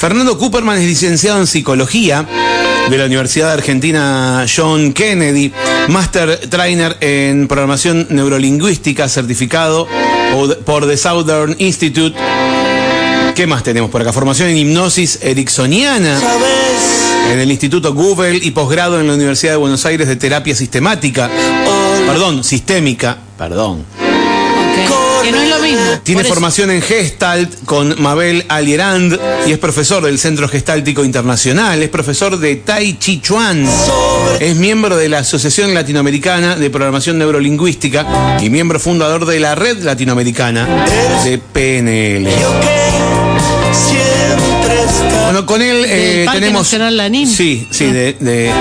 Fernando Cooperman es licenciado en psicología de la Universidad Argentina John Kennedy, Master Trainer en programación neurolingüística, certificado por The Southern Institute. ¿Qué más tenemos por acá? Formación en hipnosis ericksoniana en el Instituto Google y posgrado en la Universidad de Buenos Aires de terapia sistemática. Perdón, sistémica. Perdón. Tiene formación en Gestalt con Mabel Alierand y es profesor del Centro Gestáltico Internacional. Es profesor de Tai Chi Chuan. Es miembro de la Asociación Latinoamericana de Programación Neurolingüística y miembro fundador de la Red Latinoamericana de PNL. Bueno, con él eh, tenemos. Nacional Lanín. Sí, sí, de, de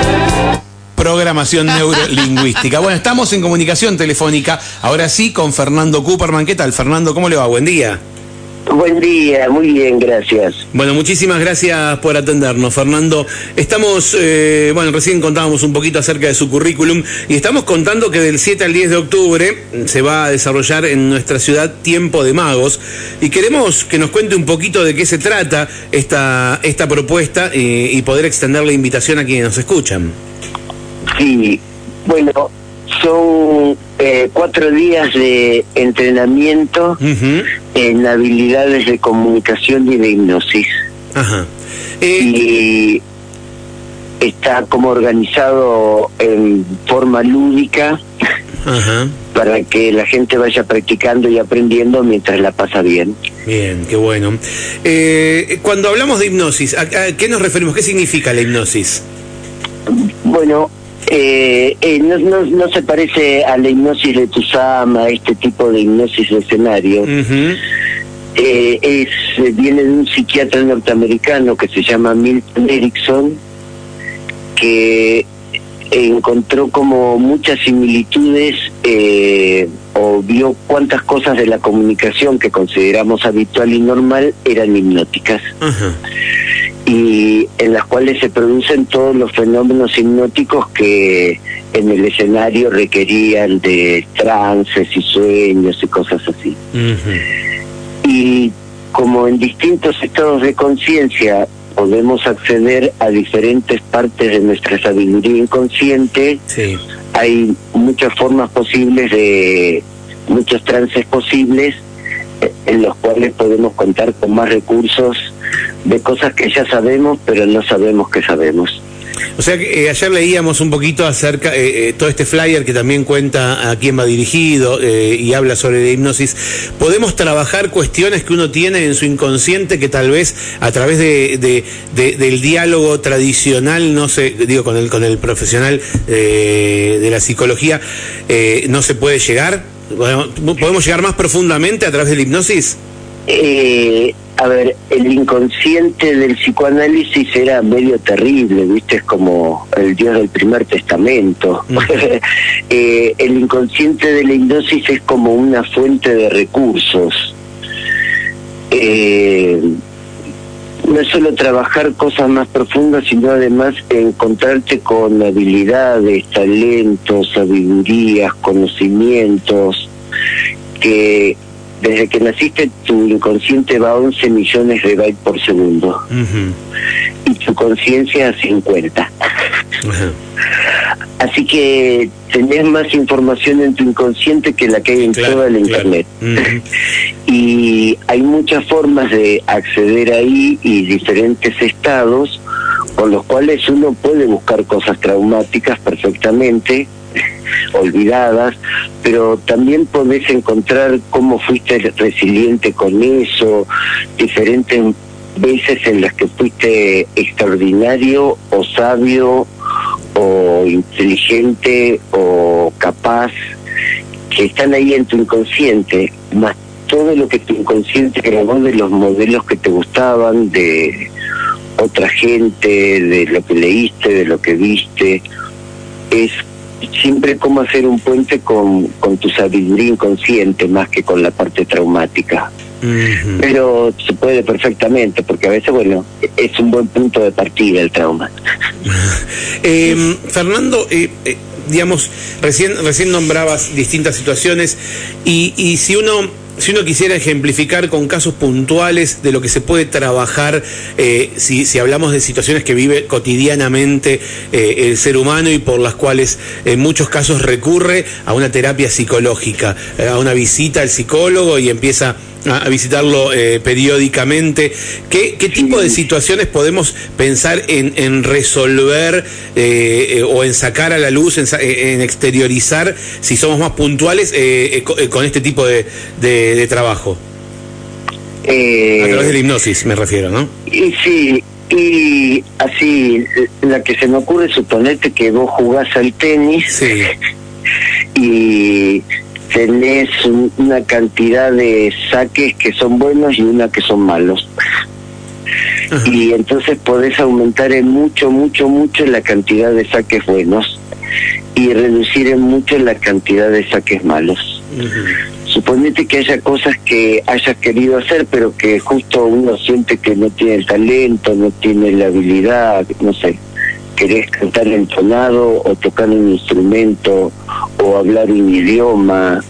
programación neurolingüística. Bueno, estamos en comunicación telefónica. Ahora sí con Fernando Cooperman. ¿Qué tal, Fernando? ¿Cómo le va? Buen día. Buen día, muy bien, gracias. Bueno, muchísimas gracias por atendernos, Fernando. Estamos, eh, bueno, recién contábamos un poquito acerca de su currículum y estamos contando que del 7 al 10 de octubre se va a desarrollar en nuestra ciudad Tiempo de Magos y queremos que nos cuente un poquito de qué se trata esta, esta propuesta eh, y poder extender la invitación a quienes nos escuchan. Sí, bueno, son eh, cuatro días de entrenamiento en habilidades de comunicación y de hipnosis. Ajá. Eh, Y está como organizado en forma lúdica ajá. para que la gente vaya practicando y aprendiendo mientras la pasa bien. Bien, qué bueno. Eh, cuando hablamos de hipnosis, ¿a, a qué nos referimos? ¿Qué significa la hipnosis? Bueno, eh, eh, no, no, no se parece a la hipnosis de Tusama, este tipo de hipnosis de escenario. Eh, es viene de un psiquiatra norteamericano que se llama Milton Erickson, que encontró como muchas similitudes eh, o vio cuántas cosas de la comunicación que consideramos habitual y normal eran hipnóticas Ajá. Y en las cuales se producen todos los fenómenos hipnóticos que en el escenario requerían de trances y sueños y cosas así. Y como en distintos estados de conciencia podemos acceder a diferentes partes de nuestra sabiduría inconsciente, Sí. hay muchas formas posibles de, muchos trances posibles eh, en los cuales podemos contar con más recursos de cosas que ya sabemos, pero no sabemos que sabemos. O sea que eh, ayer leíamos un poquito acerca, eh, eh, todo este flyer que también cuenta a quién va dirigido eh, y habla sobre la hipnosis. Podemos trabajar cuestiones que uno tiene en su inconsciente que tal vez a través de, de- de- del diálogo tradicional, no sé, digo con el, con el profesional eh, de la psicología, no se puede llegar. Bueno, ¿Podemos llegar más profundamente a través de la hipnosis? Eh, a ver, el inconsciente del psicoanálisis era medio terrible, ¿viste? Es como el Dios del primer testamento. Eh, el inconsciente de la hipnosis es como una fuente de recursos. Eh, no es solo trabajar cosas más profundas, sino además encontrarte con habilidades, talentos, sabidurías, conocimientos, que desde que naciste tu inconsciente va a 11 millones de bytes por segundo y tu conciencia a 50. Ajá. Así que tenés más información en tu inconsciente que la que hay en Claro, toda la claro. internet. Y hay muchas formas de acceder ahí y diferentes estados con los cuales uno puede buscar cosas traumáticas perfectamente, olvidadas, pero también podés encontrar cómo fuiste resiliente con eso, diferentes veces en las que fuiste extraordinario o sabio o inteligente o capaz que están ahí en tu inconsciente, más todo lo que tu inconsciente grabó de los modelos que te gustaban, de otra gente, de lo que leíste, de lo que viste, es siempre cómo hacer un puente con, con tu sabiduría inconsciente más que con la parte traumática. Pero se puede perfectamente, porque a veces, bueno, es un buen punto de partida el trauma. Eh, Fernando, eh, eh, digamos, recién, recién nombrabas distintas situaciones y, y si uno si uno quisiera ejemplificar con casos puntuales de lo que se puede trabajar, eh, si, hablamos de situaciones que vive cotidianamente eh, el ser humano y por las cuales en muchos casos recurre a una terapia psicológica, a una visita al psicólogo y empieza a, visitarlo eh, periódicamente. ¿Qué, ¿Qué, tipo de situaciones podemos pensar en, en resolver eh, eh, o en sacar a la luz, en, en exteriorizar, si somos más puntuales, con, este tipo de, de, de trabajo? a través de la hipnosis, me refiero, ¿no? Y sí, y así, la que se me ocurre, suponete que vos jugás al tenis sí. y tenés una cantidad de saques que son buenos y una que son malos. Ajá. Y entonces podés aumentar en mucho, mucho, mucho la cantidad de saques buenos y reducir en mucho la cantidad de saques malos. -huh. Suponete que haya cosas que hayas querido hacer, pero que justo uno siente que no tiene el talento, no tiene la habilidad, no sé querés cantar entonado o tocar un instrumento o hablar un idioma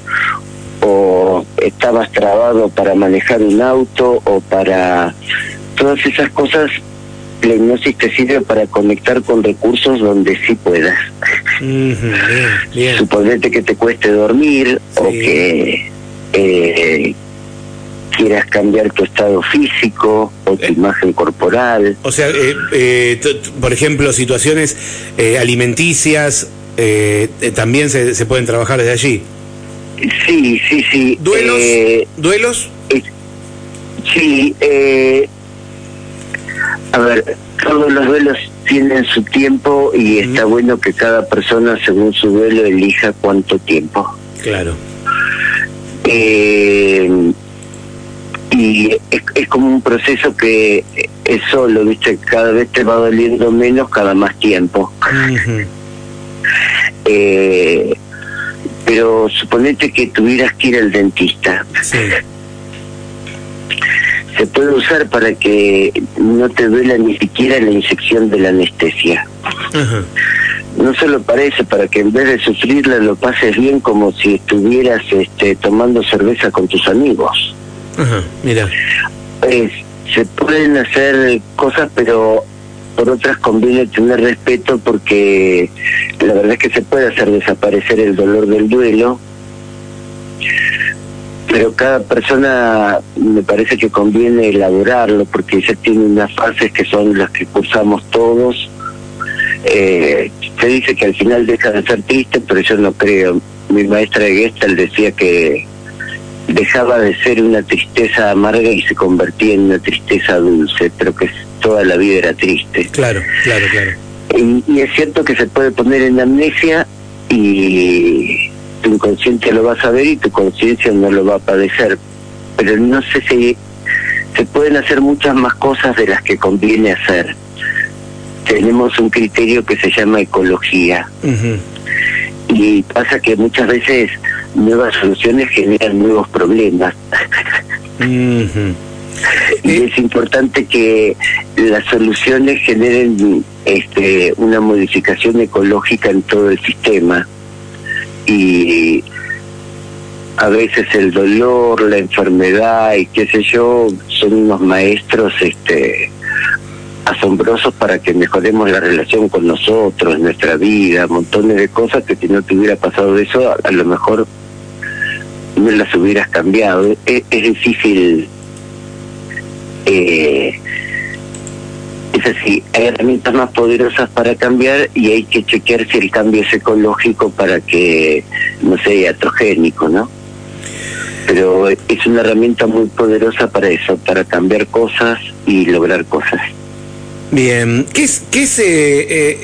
o estabas trabado para manejar un auto o para todas esas cosas la hipnosis te sirve para conectar con recursos donde sí puedas. Bien, bien. Suponete que te cueste dormir sí. o que eh, quieras cambiar tu estado físico o tu eh, imagen corporal. O sea, eh, eh, por ejemplo, situaciones eh, alimenticias también se, se, pueden trabajar desde allí. Sí, sí, sí. ¿Duelos? ¿Duelos? sí, a ver, todos los duelos tienen su tiempo y mm. está bueno que cada persona según su duelo elija cuánto tiempo. Claro. Eh, y es, es, como un proceso que es solo, ¿viste? Cada vez te va doliendo menos cada más tiempo. Eh, pero suponete que tuvieras que ir al dentista. Sí. Se puede usar para que no te duela ni siquiera la inyección de la anestesia. -huh. No solo para eso, para que en vez de sufrirla lo pases bien como si estuvieras este, tomando cerveza con tus amigos. Ajá, mira. Eh, se pueden hacer cosas, pero por otras conviene tener respeto porque la verdad es que se puede hacer desaparecer el dolor del duelo, pero cada persona me parece que conviene elaborarlo porque ya tiene unas fases que son las que cursamos todos. Eh, se dice que al final deja de ser triste, pero yo no creo. Mi maestra de Gestalt decía que dejaba de ser una tristeza amarga y se convertía en una tristeza dulce, pero que toda la vida era triste. Claro, claro, claro. Y, y es cierto que se puede poner en amnesia y tu inconsciente lo va a saber y tu conciencia no lo va a padecer. Pero no sé si se pueden hacer muchas más cosas de las que conviene hacer. Tenemos un criterio que se llama ecología. Uh -huh. Y pasa que muchas veces nuevas soluciones generan nuevos problemas. Uh -huh. Y es importante que las soluciones generen este, una modificación ecológica en todo el sistema. Y a veces el dolor, la enfermedad y qué sé yo, son unos maestros este, asombrosos para que mejoremos la relación con nosotros, nuestra vida, montones de cosas que si no te hubiera pasado eso, a, lo mejor no las hubieras cambiado. Es, es difícil. Eh, es así, hay herramientas más poderosas para cambiar y hay que chequear si el cambio es ecológico para que no sea atrogénico, ¿no? Pero es una herramienta muy poderosa para eso, para cambiar cosas y lograr cosas. Bien, ¿qué es, qué es eh,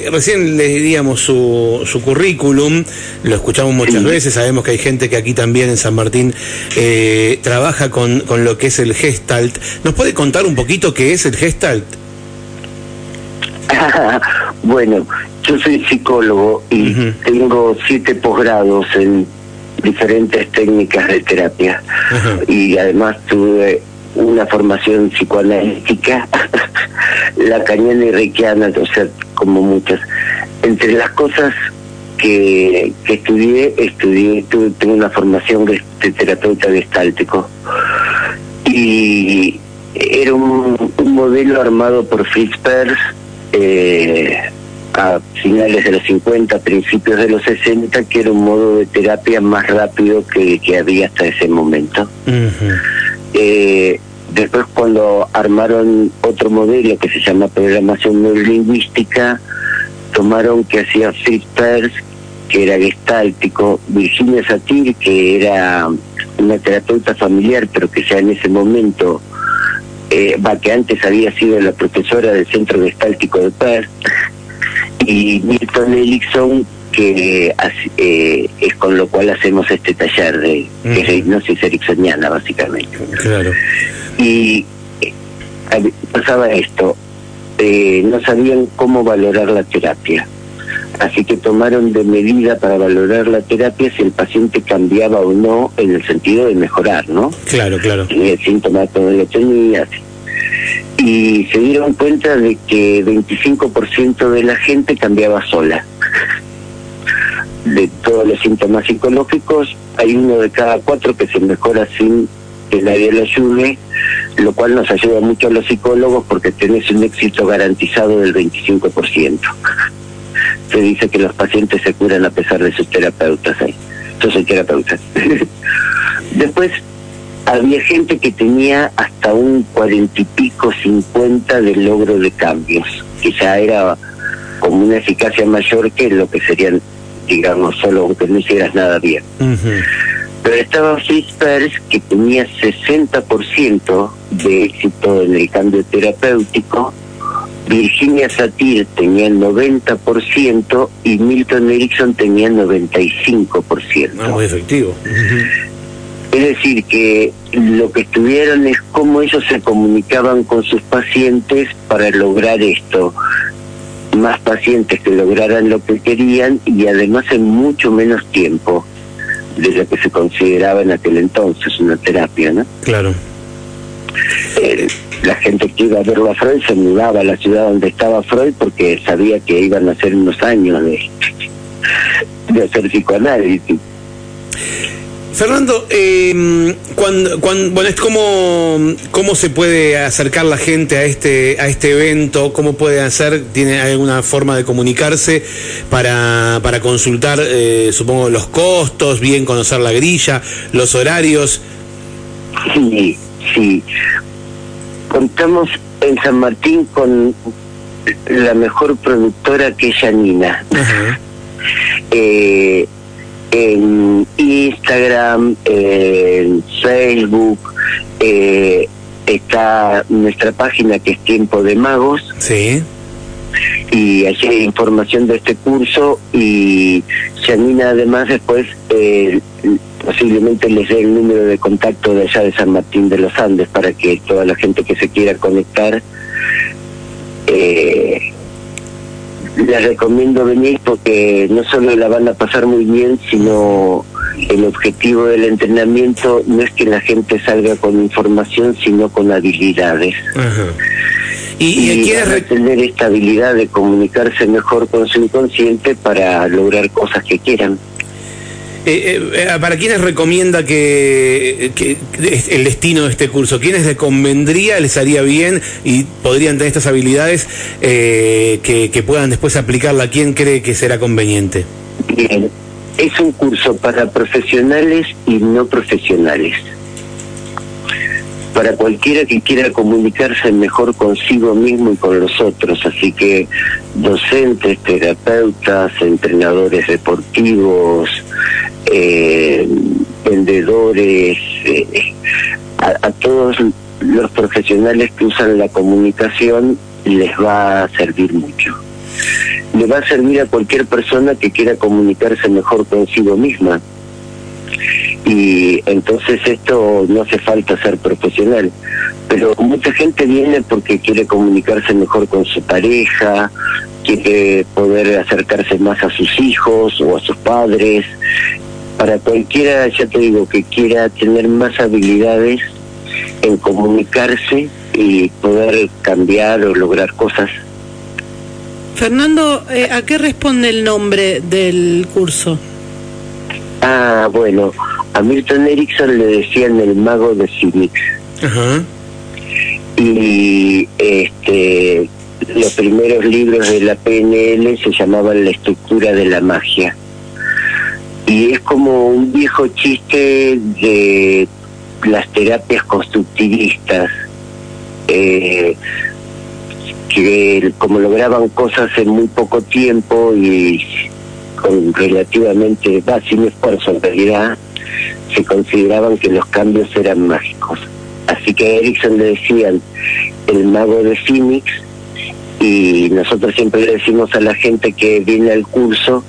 eh, recién le diríamos su, su currículum, lo escuchamos muchas sí. veces, sabemos que hay gente que aquí también en San Martín eh, trabaja con, con lo que es el Gestalt. ¿Nos puede contar un poquito qué es el Gestalt? bueno, yo soy psicólogo y uh -huh. tengo siete posgrados en diferentes técnicas de terapia uh -huh. y además tuve una formación psicoanalítica, lacaniana y reikiana, o sea, como muchas. Entre las cosas que, que estudié, estudié, tuve, tengo una formación de, terapeuta gestáltico. Y era un, modelo armado por Fritz Perls eh, a finales de los 50, principios de los 60, que era un modo de terapia más rápido que, que había hasta ese momento. eh, después cuando armaron otro modelo que se llama programación neurolingüística, tomaron que hacía Fritz Perls, que era gestáltico, Virginia Satir, que era una terapeuta familiar, pero que ya en ese momento, eh, va, que antes había sido la profesora del Centro Gestáltico de Perth, y Milton Erickson, que eh, es con lo cual hacemos este taller de que es la hipnosis ericksoniana, básicamente. Claro. Y eh, pasaba esto, eh, no sabían cómo valorar la terapia. Así que tomaron de medida para valorar la terapia si el paciente cambiaba o no en el sentido de mejorar, ¿no? Claro, claro. Tenía síntomas, todo lo tenía. Y se dieron cuenta de que 25% de la gente cambiaba sola. De todos los síntomas psicológicos, hay uno de cada cuatro que se mejora sin que nadie lo ayude, lo cual nos ayuda mucho a los psicólogos porque tenés un éxito garantizado del 25% se dice que los pacientes se curan a pesar de sus terapeutas. ¿eh? Yo soy terapeuta. Después había gente que tenía hasta un cuarenta y pico, cincuenta de logro de cambios, que ya era como una eficacia mayor que lo que serían, digamos, solo que no hicieras nada bien. Pero estaba Fitzpers que tenía 60% de éxito en el cambio terapéutico Virginia Satir tenía el 90% y Milton Erickson tenía el 95%. Ah, muy efectivo. Es decir, que lo que estudiaron es cómo ellos se comunicaban con sus pacientes para lograr esto. Más pacientes que lograran lo que querían y además en mucho menos tiempo de lo que se consideraba en aquel entonces una terapia, ¿no? Claro. Eh, la gente que iba a verlo a Freud se mudaba a la ciudad donde estaba Freud porque sabía que iban a ser unos años de, de hacer psicoanálisis. Fernando, eh, cuando, cuando, bueno, es como cómo se puede acercar la gente a este a este evento, cómo puede hacer, tiene alguna forma de comunicarse para, para consultar, eh, supongo los costos, bien conocer la grilla, los horarios. Sí, sí contamos en San Martín con la mejor productora que es Janina. eh, en Instagram, en Facebook, eh, está nuestra página que es Tiempo de Magos. Sí. Y allí hay información de este curso y Janina además después eh, posiblemente les dé el número de contacto de allá de San Martín de los Andes para que toda la gente que se quiera conectar eh, les recomiendo venir porque no solo la van a pasar muy bien, sino el objetivo del entrenamiento no es que la gente salga con información, sino con habilidades. Y, y tener esta habilidad de comunicarse mejor con su inconsciente para lograr cosas que quieran. Eh, eh, eh, ¿Para quiénes recomienda que, el destino de este curso? ¿Quiénes les convendría, les haría bien y podrían tener estas habilidades que, que, puedan después aplicarla? ¿Quién cree que será conveniente? Bien, es un curso para profesionales y no profesionales. Para cualquiera que quiera comunicarse mejor consigo mismo y con los otros, así que docentes, terapeutas, entrenadores deportivos, eh, vendedores, eh, a, todos los profesionales que usan la comunicación les va a servir mucho. Le va a servir a cualquier persona que quiera comunicarse mejor consigo misma. Y entonces esto no hace falta ser profesional, pero mucha gente viene porque quiere comunicarse mejor con su pareja, quiere poder acercarse más a sus hijos o a sus padres, para cualquiera, ya te digo, que quiera tener más habilidades en comunicarse y poder cambiar o lograr cosas. Fernando, eh, ¿a qué responde el nombre del curso? Ah, bueno, a Milton Erickson le decían el mago de Phoenix. Ajá. Y este los primeros libros de la PNL se llamaban La estructura de la magia. Y es como un viejo chiste de las terapias constructivistas, eh, que como lograban cosas en muy poco tiempo y con relativamente, va, sin esfuerzo en realidad, se consideraban que los cambios eran mágicos. Así que a Erickson le decían el mago de Phoenix y nosotros siempre le decimos a la gente que viene al curso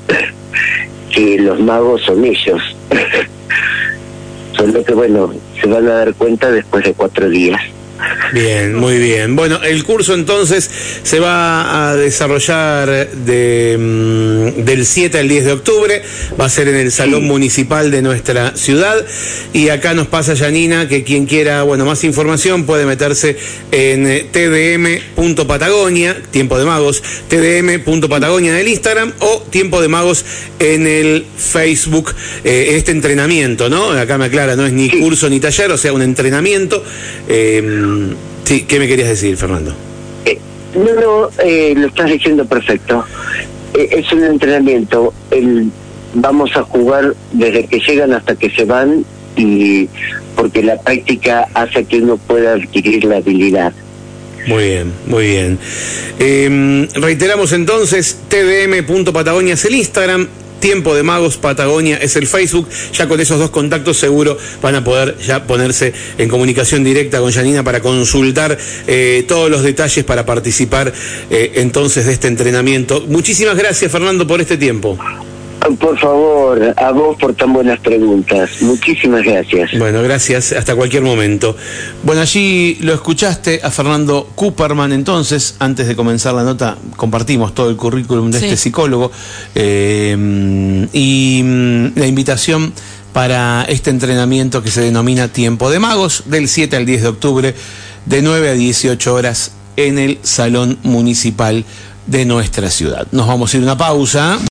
que los magos son ellos. Solo que bueno, se van a dar cuenta después de cuatro días. Bien, muy bien. Bueno, el curso entonces se va a desarrollar de, mm, del 7 al 10 de octubre, va a ser en el Salón Municipal de nuestra ciudad y acá nos pasa Janina que quien quiera, bueno, más información puede meterse en eh, tdm.patagonia, Tiempo de Magos, tdm.patagonia en el Instagram o Tiempo de Magos en el Facebook, eh, este entrenamiento, ¿no? Acá me aclara, no es ni curso ni taller, o sea, un entrenamiento. Eh, sí, ¿qué me querías decir, Fernando? Eh, no, no, eh, lo estás diciendo perfecto. Eh, es un entrenamiento. El, vamos a jugar desde que llegan hasta que se van y porque la práctica hace que uno pueda adquirir la habilidad. Muy bien, muy bien. Eh, reiteramos entonces, tdm.patagonia es el Instagram, Tiempo de Magos Patagonia es el Facebook. Ya con esos dos contactos seguro van a poder ya ponerse en comunicación directa con Janina para consultar eh, todos los detalles para participar eh, entonces de este entrenamiento. Muchísimas gracias Fernando por este tiempo. Por favor, a vos por tan buenas preguntas. Muchísimas gracias. Bueno, gracias. Hasta cualquier momento. Bueno, allí lo escuchaste a Fernando Cooperman. Entonces, antes de comenzar la nota, compartimos todo el currículum de Sí. este psicólogo eh, y mm, la invitación para este entrenamiento que se denomina Tiempo de Magos, del 7 al 10 de octubre, de 9 a 18 horas en el Salón Municipal de nuestra ciudad. Nos vamos a ir a una pausa.